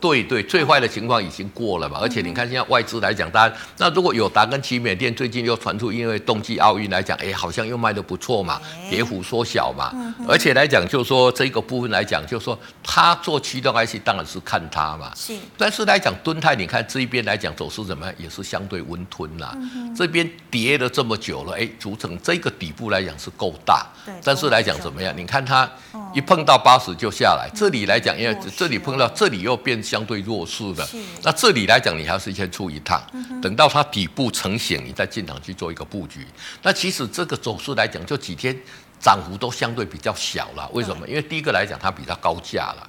对对，最坏的情况已经过了嘛，而且你看现在外资来讲，大家那如果友达跟奇美电最近又传出因为冬季奥运来讲，哎，好像又卖的不错嘛，跌幅缩小嘛，而且来讲就是说这个部分来讲，就是说他做驱动 IC 当然是看他嘛，是，但是来讲敦泰，你看这一边来讲走势怎么样，也是相对温吞啦，这边跌了这么久。哎，组成这个底部来讲是够大，但是来讲怎么样？你看它一碰到八十就下来，这里来讲，因为这里碰到这里又变相对弱势的，那这里来讲你还是先出一趟，等到它底部成型，你再进场去做一个布局。那其实这个走势来讲，就几天涨幅都相对比较小了。为什么？因为第一个来讲，它比较高价了。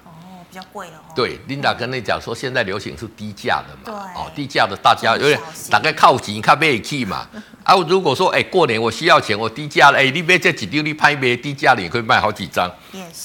比较贵了哦。对，Linda 跟你讲说，现在流行是低价的嘛。哦，低价的大家有点大概靠钱靠不起嘛。啊，如果说哎过年我需要钱，我低价了，哎，你别这几丢你拍别低价的，你可以卖好几张，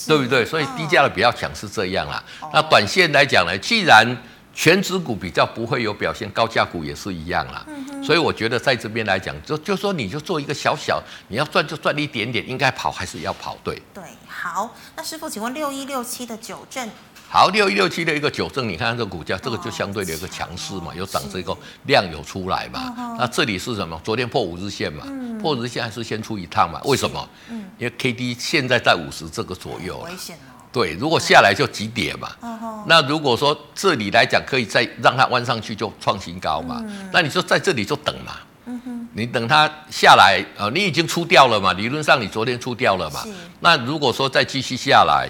对不对？所以低价的比较强是这样啦。那短线来讲呢，既然全值股比较不会有表现，高价股也是一样啦。嗯所以我觉得在这边来讲，就就说你就做一个小小，你要赚就赚一点点，应该跑还是要跑，对。对，好，那师傅，请问六一六七的九正。好，六一六七的一个九正，你看，看这个股价，这个就相对的一个强势嘛，有涨这个量有出来嘛。那这里是什么？昨天破五日线嘛，破五日线还是先出一趟嘛？为什么？因为 K D 现在在五十这个左右。危险哦。对，如果下来就急跌嘛。那如果说这里来讲可以再让它弯上去，就创新高嘛。那你说在这里就等嘛。你等它下来，呃，你已经出掉了嘛？理论上你昨天出掉了嘛？那如果说再继续下来。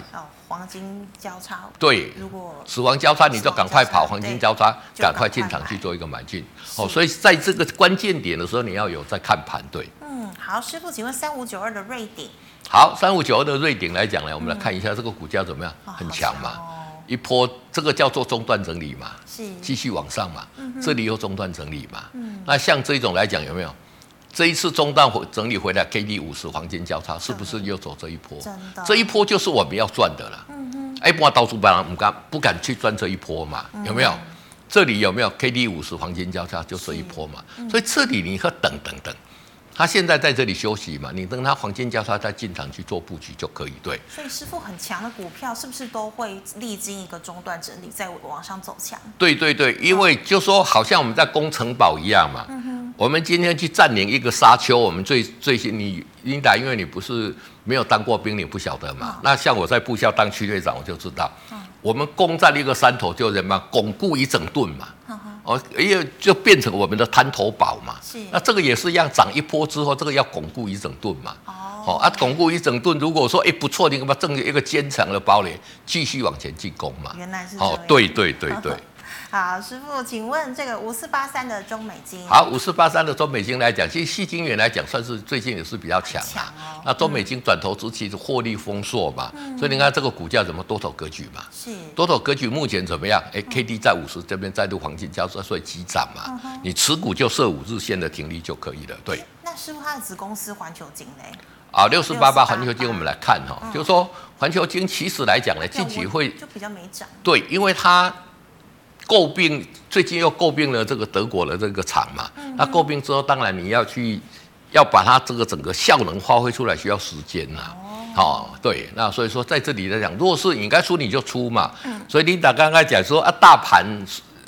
黄金交叉，对，如果死亡交叉，你就赶快跑；黄金交叉，赶快进场去做一个买进。哦，所以在这个关键点的时候，你要有在看盘。对，嗯，好，师傅，请问三五九二的瑞鼎，好，三五九二的瑞鼎来讲呢，我们来看一下这个股价怎么样？嗯、很强嘛，哦、一波这个叫做中段整理嘛，是。继续往上嘛，嗯、哼。这里又中段整理嘛，嗯，那像这种来讲有没有？这一次中档回整理回来，K D 五十黄金交叉，是不是又走这一波？这一波就是我们要赚的了。嗯嗯，哎，不然到处不敢不敢不敢去赚这一波嘛？有没有？这里有没有 K D 五十黄金交叉？就这一波嘛。所以这里你可等等等。他现在在这里休息嘛，你等他黄金交叉再进场去做布局就可以。对，所以师傅很强的股票是不是都会历经一个中段整理再往上走强？对对对，因为就说好像我们在攻城堡一样嘛。嗯哼。我们今天去占领一个沙丘，我们最最新你琳达，因为你不是没有当过兵，你不晓得嘛。那像我在部校当区队长，我就知道，我们攻占一个山头就什么，巩固一整顿嘛。哦，因为就变成我们的滩头堡嘛。是。那这个也是一样，涨一波之后，这个要巩固一整顿嘛。哦。啊，巩固一整顿，如果说哎不错，你干嘛正一个坚强的堡垒，继续往前进攻嘛。原来是。哦，对对对对。好，师傅，请问这个五四八三的中美金。好，五四八三的中美金来讲，其实矽晶圆来讲，算是最近也是比较强啊。哦、那中美金转投资其实获利丰硕嘛，嗯、所以你看这个股价怎么多头格局嘛？是。多头格局目前怎么样？哎，K D 在五十这边再度黄金交叉，所以急涨嘛。嗯、你持股就设五日线的停利就可以了。对。那师傅他的子公司环球金呢？啊，六四八八环球金，我们来看哈，嗯、就是说环球金其实来讲呢，近期会就比较没涨。对，因为它。诟病，最近又诟病了这个德国的这个厂嘛，嗯、那诟病之后，当然你要去要把它这个整个效能发挥出来，需要时间呐。哦，哦，对，那所以说在这里来讲，如果是你该出你就出嘛。嗯、所以琳达刚刚讲说啊，大盘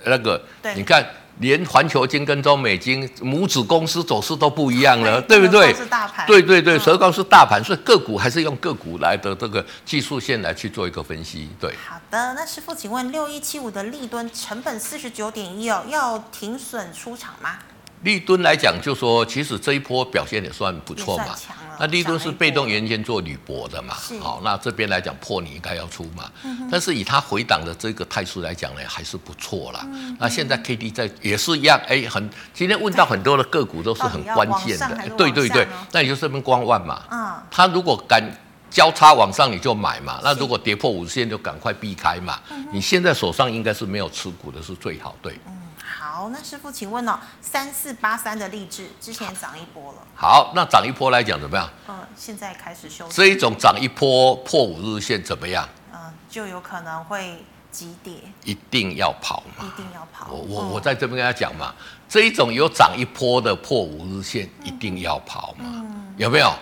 那个，对你看。连环球金跟中美金母子公司走势都不一样了，对不对？是大盘。对对对，所以告诉大盘，所以个股还是用个股来的这个技术线来去做一个分析。对。好的，那师傅，请问六一七五的利吨成本四十九点一哦，要停损出场吗？立敦来讲，就说其实这一波表现也算不错嘛。那立敦是被动元件做铝箔的嘛。好，那这边来讲破你应该要出嘛。但是以它回档的这个态势来讲呢，还是不错啦。那现在 K D 在也是一样，哎，很今天问到很多的个股都是很关键的。对对对，那你就这边观望嘛。嗯。它如果敢交叉往上，你就买嘛。那如果跌破五十线，就赶快避开嘛。你现在手上应该是没有持股的，是最好。对。好，那师傅，请问哦，三四八三的立志之前涨一波了。好，那涨一波来讲怎么样？嗯，现在开始休息。这一种涨一波破五日线怎么样？嗯，就有可能会急跌。一定要跑嘛？一定要跑。我我我在这边跟他讲嘛，这一种有涨一波的破五日线，一定要跑嘛？嗯，有没有？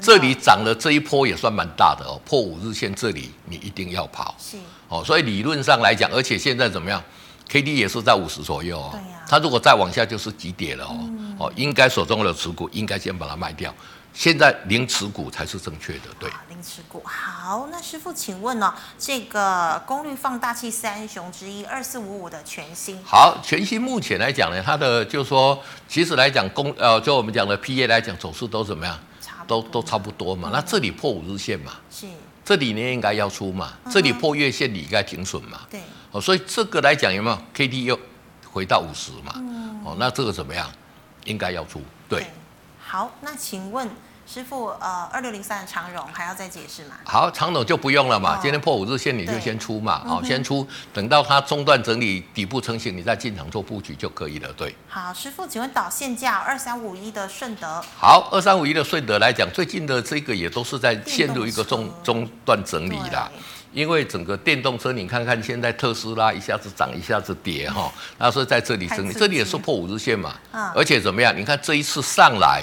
这里涨了这一波也算蛮大的哦，破五日线这里你一定要跑。是。哦，所以理论上来讲，而且现在怎么样？K D 也是在五十左右哦，对呀，它如果再往下就是急跌了哦，哦，应该手中的持股应该先把它卖掉，现在零持股才是正确的，对，零持股。好，那师傅请问呢，这个功率放大器三雄之一二四五五的全新，好，全新目前来讲呢，它的就是说，其实来讲功呃，就我们讲的 P A 来讲走势都怎么样？都都差不多嘛。那这里破五日线嘛，是，这里呢应该要出嘛，这里破月线你应该停损嘛，对。哦，所以这个来讲有没有 K D 又回到五十嘛？嗯、哦，那这个怎么样？应该要出对。好，那请问师傅，呃，二六零三的长荣还要再解释吗？好，长荣就不用了嘛。哦、今天破五日线，你就先出嘛，好、哦，先出，等到它中段整理底部成型，你再进场做布局就可以了。对。好，师傅，请问导线价二三五一的顺德。好，二三五一的顺德来讲，最近的这个也都是在陷入一个中中段整理啦。因为整个电动车，你看看现在特斯拉一下子涨，一下子跌哈，那所以在这里整理，这里也是破五日线嘛，而且怎么样？你看这一次上来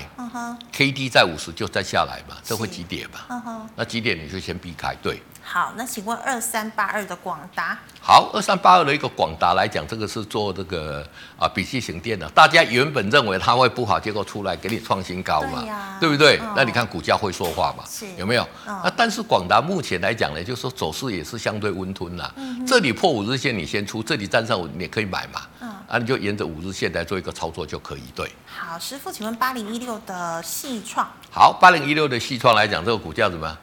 ，K D 在五十就再下来嘛，这会急跌嘛，那急跌你就先避开，对。好，那请问二三八二的广达？好，二三八二的一个广达来讲，这个是做这个啊笔记型电脑，大家原本认为它会不好，结果出来给你创新高嘛，对，啊、对不对？哦、那你看股价会说话嘛？是有没有？哦、那但是广达目前来讲呢，就是说走势也是相对温吞啦。嗯、这里破五日线你先出，这里站上你也可以买嘛。嗯、啊，你就沿着五日线来做一个操作就可以。对。好，师傅，请问八零一六的细创？好，八零一六的细创来讲，这个股价怎么样？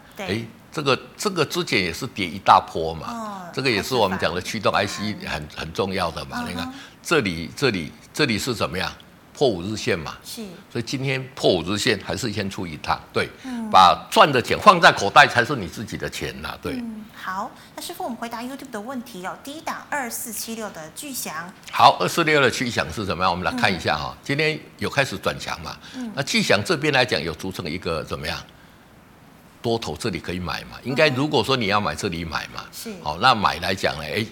这个这个之前也是跌一大波嘛，哦、这个也是我们讲的驱动 IC 很很重要的嘛。嗯、你看这里这里这里是怎么样？破五日线嘛。是。所以今天破五日线还是先出一趟，对，嗯、把赚的钱放在口袋才是你自己的钱呐、啊，对、嗯。好，那师傅，我们回答 YouTube 的问题哦。第一档二四七六的巨祥。好，二四六的巨祥是什么样？我们来看一下哈、哦，嗯、今天有开始转强嘛？嗯。那巨祥这边来讲有组成一个怎么样？多头这里可以买嘛？应该如果说你要买这里买嘛，是好，那买来讲呢，哎，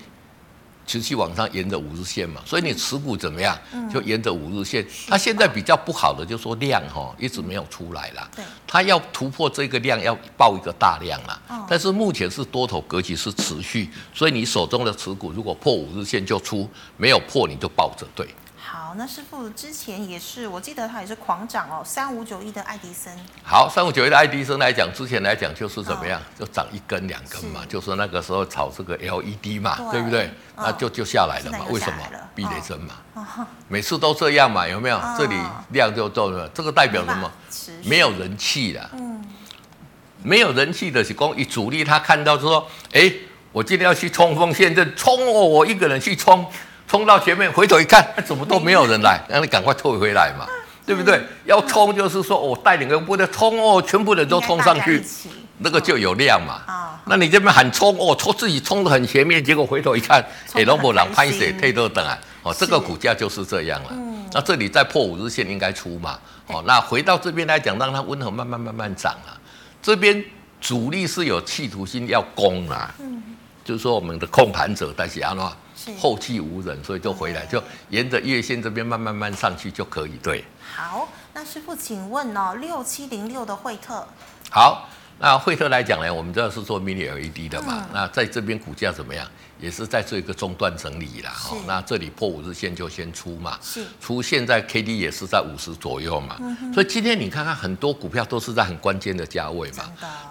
持续往上沿着五日线嘛，所以你持股怎么样？就沿着五日线。它现在比较不好的就是说量哈一直没有出来啦，对，它要突破这个量要爆一个大量啦，但是目前是多头格局是持续，所以你手中的持股如果破五日线就出，没有破你就抱着对。好，那师傅之前也是，我记得他也是狂涨哦，三五九一的爱迪生。好，三五九一的爱迪生来讲，之前来讲就是怎么样，哦、就涨一根两根嘛，是就是那个时候炒这个 LED 嘛，对，对不对？那、哦、就就下来了嘛，为什么？避雷针嘛，哦、每次都这样嘛，有没有？哦、这里量就够了，这个代表什么？没有人气了。嗯，没有人气的是讲，一主力他看到说，哎，我今天要去冲锋陷阵，冲哦，我一个人去冲。冲到前面，回头一看，怎么都没有人来？让你赶快退回来嘛，对不对？要冲就是说我带领个部队冲哦，全部人都冲上去，那个就有量嘛。那你这边喊冲哦，冲自己冲得很前面，结果回头一看，哎，龙博朗拍水退都等啊。哦，这个股价就是这样了。那这里再破五日线应该出嘛。哦，那回到这边来讲，让它温和慢慢慢慢涨啊。这边主力是有企图心要攻啊。就是说我们的控盘者但是啊喏。后继无人，所以就回来，就沿着月线这边慢慢慢上去就可以。对，好，那师傅，请问哦，六七零六的惠特，好，那惠特来讲呢，我们知道是做 mini LED 的嘛，嗯、那在这边股价怎么样？也是在做一个中段整理啦。是那这里破五日线就先出嘛，是出现在 K D 也是在五十左右嘛，嗯、哼所以今天你看看很多股票都是在很关键的价位嘛。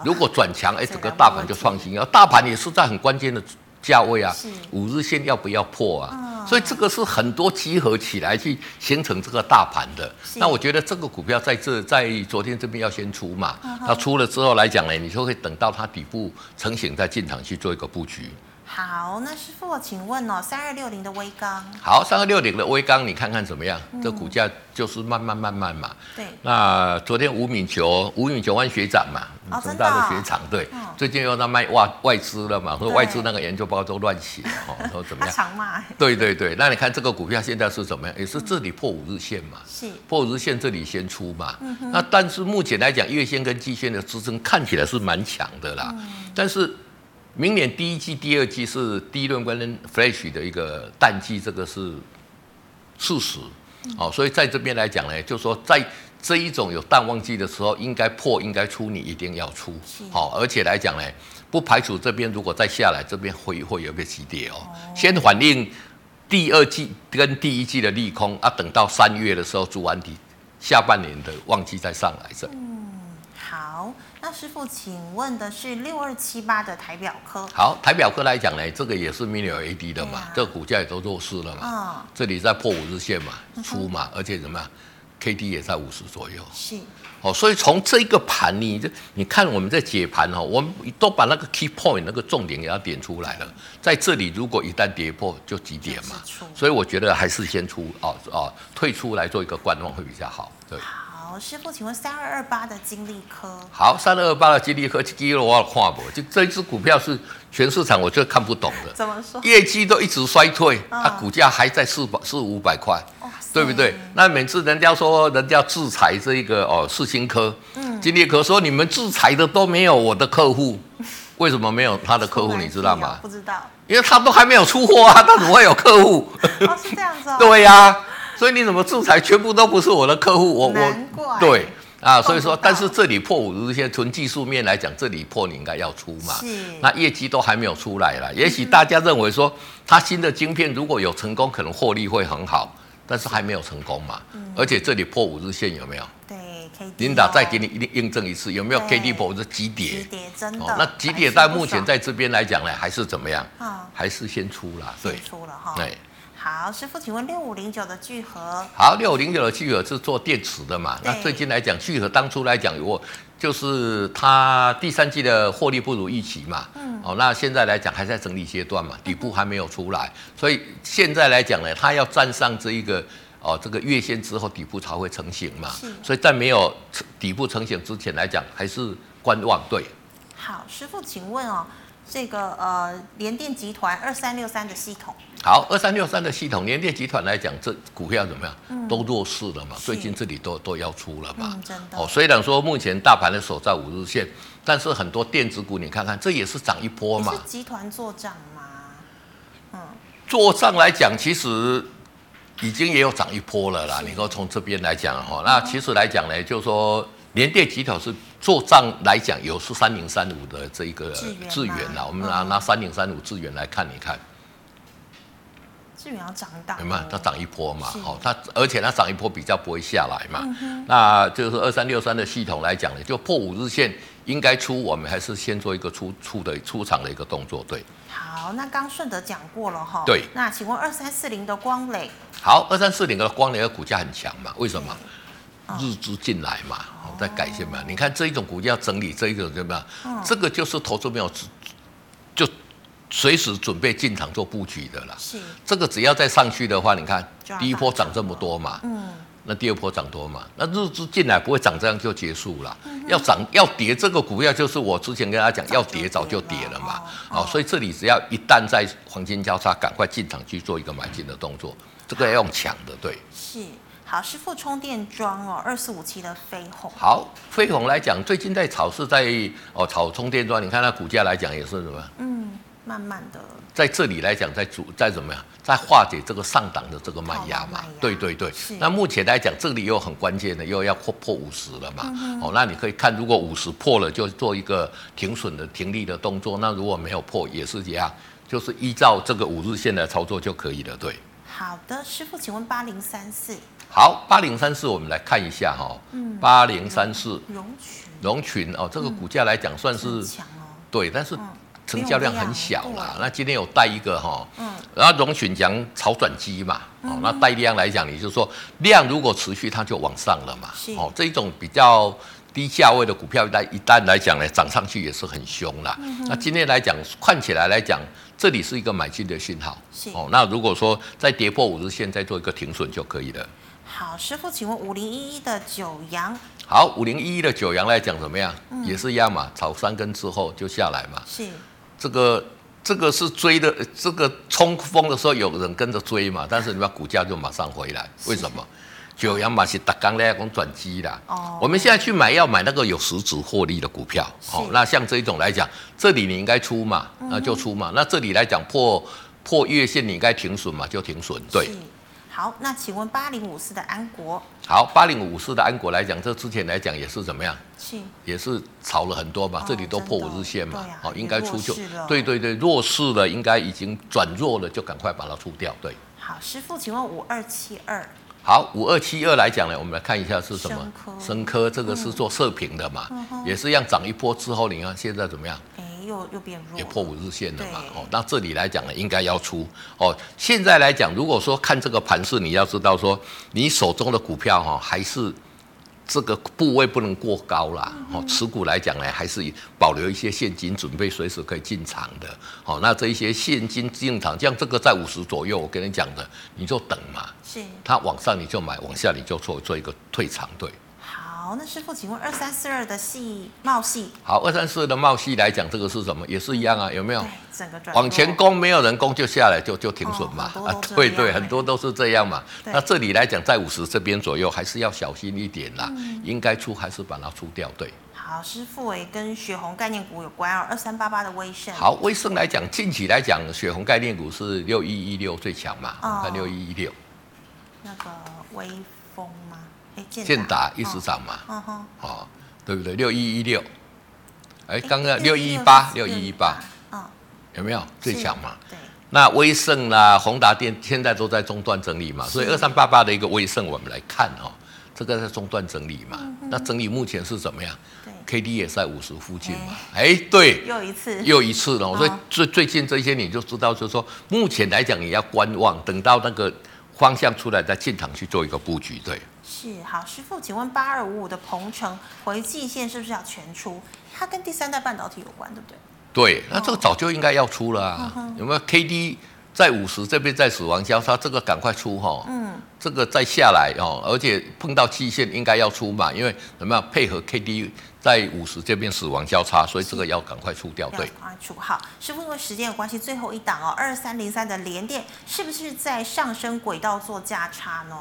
如果转强，哎，整个大盘就创新，然后大盘也是在很关键的。价位啊，五日线要不要破啊？所以这个是很多集合起来去形成这个大盘的。那我觉得这个股票在这在昨天这边要先出嘛，它出了之后来讲呢，你就会等到它底部成型再进场去做一个布局。好，那师傅，我请问哦，三二六零的微钢，好，三二六零的微钢，你看看怎么样？嗯、这股价就是慢慢慢慢嘛。对。那昨天吴敏球，吴敏球换学长嘛，成大的学长，对。哦、最近又在卖外外资了嘛，说外资那个研究报告都乱写哦，说怎么样？长骂。对对对，那你看这个股票现在是怎么样？也是这里破五日线嘛。是。破五日线这里先出嘛。嗯、哼那但是目前来讲，月线跟季线的支撑看起来是蛮强的啦。嗯、但是。明年第一季、第二季是低润跟 Flash 的一个淡季，这个是事实。哦，所以在这边来讲呢，就是说在这一种有淡旺季的时候，应该破、应该出，你一定要出。好，而且来讲呢，不排除这边如果再下来，这边会会有个急跌哦。先反映第二季跟第一季的利空啊，等到三月的时候，做完底，下半年的旺季再上来这。嗯好，那师傅，请问的是六二七八的台表科。好，台表科来讲呢，这个也是 mini LED 的嘛，啊、这个股价也都弱势了嘛。哦、这里在破五日线嘛，出嘛，嗯、而且怎么样，K D 也在五十左右。是。哦，所以从这个盘，你这你看我们在解盘哈，我们都把那个 key point 那个重点给它点出来了。在这里，如果一旦跌破，就几点嘛。所以我觉得还是先出哦哦，退出来做一个观望会比较好。对。好，师傅，请问三二二八的金利科？好，三二二八的金利科，这支我有看过，就这支股票是全市场我觉得看不懂的。怎么说？业绩都一直衰退，它、嗯啊、股价还在四百四五百块，对不对？那每次人家说人家制裁这一个哦，四星科，嗯，金利科说你们制裁的都没有我的客户，为什么没有他的客户？你知道吗？不知道，因为他都还没有出货啊，他怎么会有客户？哦，是这样子哦。对呀、啊。所以你怎么制裁全部都不是我的客户？我我对啊，所以说，但是这里破五日线，纯技术面来讲，这里破你应该要出嘛。是。那业绩都还没有出来了，也许大家认为说，它新的晶片如果有成功，可能获利会很好，但是还没有成功嘛。而且这里破五日线有没有？对，Linda 再给你印印证一次，有没有 K D 破是急跌？急跌真的。那急跌在目前在这边来讲呢，还是怎么样？啊还是先出了，对。出了哈。对。好，师傅，请问六五零九的聚合？好，六五零九的聚合是做电池的嘛？那最近来讲，聚合当初来讲，我就是它第三季的获利不如预期嘛。嗯。哦，那现在来讲还在整理阶段嘛，底部还没有出来，所以现在来讲呢，它要站上这一个哦这个月线之后，底部才会成型嘛。是。所以在没有底部成型之前来讲，还是观望。对。好，师傅，请问哦。这个呃，联电集团二三六三的系统，好，二三六三的系统，联电集团来讲，这股票怎么样？嗯、都弱势了嘛，最近这里都都要出了嘛。嗯、真的。哦，虽然说目前大盘的守在五日线，但是很多电子股，你看看，这也是涨一波嘛。是集团做涨吗？嗯，做账来讲，其实已经也有涨一波了啦。你说从这边来讲哈，那其实来讲呢，就是说联电集团是。做账来讲，有是三零三五的这一个智原呐，我们拿拿三零三五智原来看一看，智原要涨大，有没有？它涨一波嘛，好，它而且它涨一波比较不会下来嘛，嗯、那就是二三六三的系统来讲呢，就破五日线应该出，我们还是先做一个出出的出场的一个动作，对。好，那刚顺德讲过了哈，对。那请问二三四零的光磊，好，二三四零的光磊的股价很强嘛？为什么？日资进来嘛，再改一下嘛。你看这一种股价整理，这一种怎么样？这个就是投资没有，就随时准备进场做布局的啦。是，这个只要再上去的话，你看第一波涨这么多嘛，嗯，那第二波涨多嘛，那日资进来不会涨这样就结束了。要涨要跌，这个股票就是我之前跟大家讲，要跌早就跌了嘛。哦，所以这里只要一旦在黄金交叉，赶快进场去做一个买进的动作，这个要用抢的，对。是。好，师傅充电桩哦，二四五七的飞鸿。好，飞鸿来讲，最近在炒是在哦炒充电桩，你看它股价来讲也是什么？嗯，慢慢的。在这里来讲，在主在怎么样，在化解这个上档的这个卖压嘛？对对对。是那目前来讲，这里又很关键的，又要破破五十了嘛？嗯、哦，那你可以看，如果五十破了，就做一个停损的停利的动作；那如果没有破，也是这样，就是依照这个五日线来操作就可以了。对。好的，师傅，请问八零三四。好，八零三四，我们来看一下哈。嗯。八零三四。龙群。龙群哦，这个股价来讲算是强哦。对，但是成交量很小啦。那今天有带一个哈。嗯。然后龙群讲炒转机嘛，哦，那带量来讲，也就是说量如果持续，它就往上了嘛。是。哦，这一种比较低价位的股票，一旦一旦来讲呢，涨上去也是很凶啦。那今天来讲，看起来来讲。这里是一个买进的讯号，是哦。那如果说再跌破五日线，再做一个停损就可以了。好，师傅，请问五零一一的九阳。好，五零一一的九阳来讲怎么样？嗯、也是一样嘛，炒三根之后就下来嘛。是。这个这个是追的，这个冲锋的时候有人跟着追嘛，但是你把股价就马上回来，是为什么？九阳嘛是打刚咧，讲转机啦。哦。我们现在去买要买那个有实质获利的股票。是哦。那像这一种来讲，这里你应该出嘛，那就出嘛。嗯、那这里来讲破破月线，你应该停损嘛，就停损。对。好，那请问八零五四的安国。好，八零五四的安国来讲，这之前来讲也是怎么样？是。也是炒了很多嘛，哦、这里都破五日线嘛。好、应该出就。对对对，弱势了，应该已经转弱了，就赶快把它出掉。对。好，师傅，请问五二七二。好，五二七二来讲呢，我们来看一下是什么？生科，这个是做射频的嘛，嗯、也是一样涨一波之后，你看现在怎么样？哎，又又变弱，也破五日线了嘛。哦，那这里来讲呢，应该要出哦。现在来讲，如果说看这个盘势，你要知道说，你手中的股票哈、哦，还是。这个部位不能过高啦，哦，持股来讲呢，还是保留一些现金，准备随时可以进场的。好，那这一些现金进场，像这个在五十左右，我跟你讲的，你就等嘛。是。它往上你就买，往下你就做做一个退场，对。好。那师傅，请问二三四二的系茂系，好，二三四二的茂系来讲，这个是什么？也是一样啊，有没有？整个转往前攻，没有人攻就下来就就停损嘛。哦、啊，对对，很多都是这样嘛。那这里来讲，在五十这边左右，还是要小心一点啦。嗯、应该出还是把它出掉，对。好，师傅诶，跟血红概念股有关哦，二三八八的威盛。好，威盛来讲，近期来讲，血红概念股是六一一六最强嘛？哦、看六一一六。那个威建达一直涨嘛？哦，对不对？六一一六。哎，刚刚六一一八，六一一八。嗯。有没有最强嘛？对。那威盛啦，宏达电现在都在中段整理嘛，所以二三八八的一个威盛，我们来看哦。这个在中段整理嘛？嗯、那整理目前是怎么样？K D 也在五十附近嘛？哎、欸，对，又一次，又一次了。所以最最近这些你就知道，就是说目前来讲，你要观望，等到那个方向出来再进场去做一个布局。对，是好，师傅，请问八二五五的鹏程回季线是不是要全出？它跟第三代半导体有关，对不对？对，那这个早就应该要出了啊。有没有 K D？在五十这边在死亡交叉，这个赶快出哈，嗯，这个再下来哦，而且碰到季线应该要出嘛，因为怎么样配合 K D 在五十这边死亡交叉，所以这个要赶快出掉，对，赶快出好。师傅，因为时间有关系，最后一档哦，二三零三的连电是不是在上升轨道做价差呢？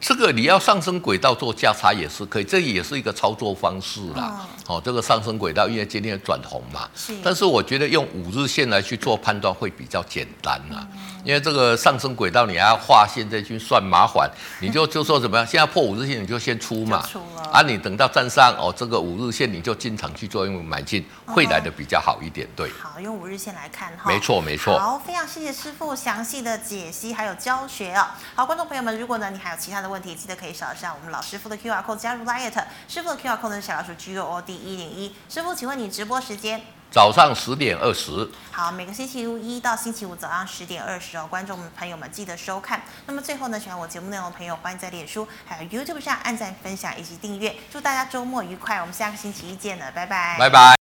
这个你要上升轨道做价差也是可以，这也是一个操作方式啦。哦，哦，这个上升轨道因为今天转红嘛，是。但是我觉得用五日线来去做判断会比较简单啦。嗯因为这个上升轨道你还要画线再去算麻烦，你就就说怎么样？现在破五日线你就先出嘛，出啊，你等到站上哦这个五日线你就进场去做，因为买进会来的比较好一点，对。好，用五日线来看哈。没错没错。好，非常谢谢师傅详细的解析还有教学哦。好，观众朋友们，如果呢你还有其他的问题，记得可以扫一下我们老师傅的 QR code 加入 Light，师傅的 QR code 是小老鼠 G O O D 一零一。师傅，请问你直播时间？早上十点二十，好，每个星期一到星期五早上十点二十哦，观众朋友们记得收看。那么最后呢，喜欢我节目内容的朋友，欢迎在脸书还有 YouTube 上按赞、分享以及订阅。祝大家周末愉快，我们下个星期一见了，拜拜，拜拜。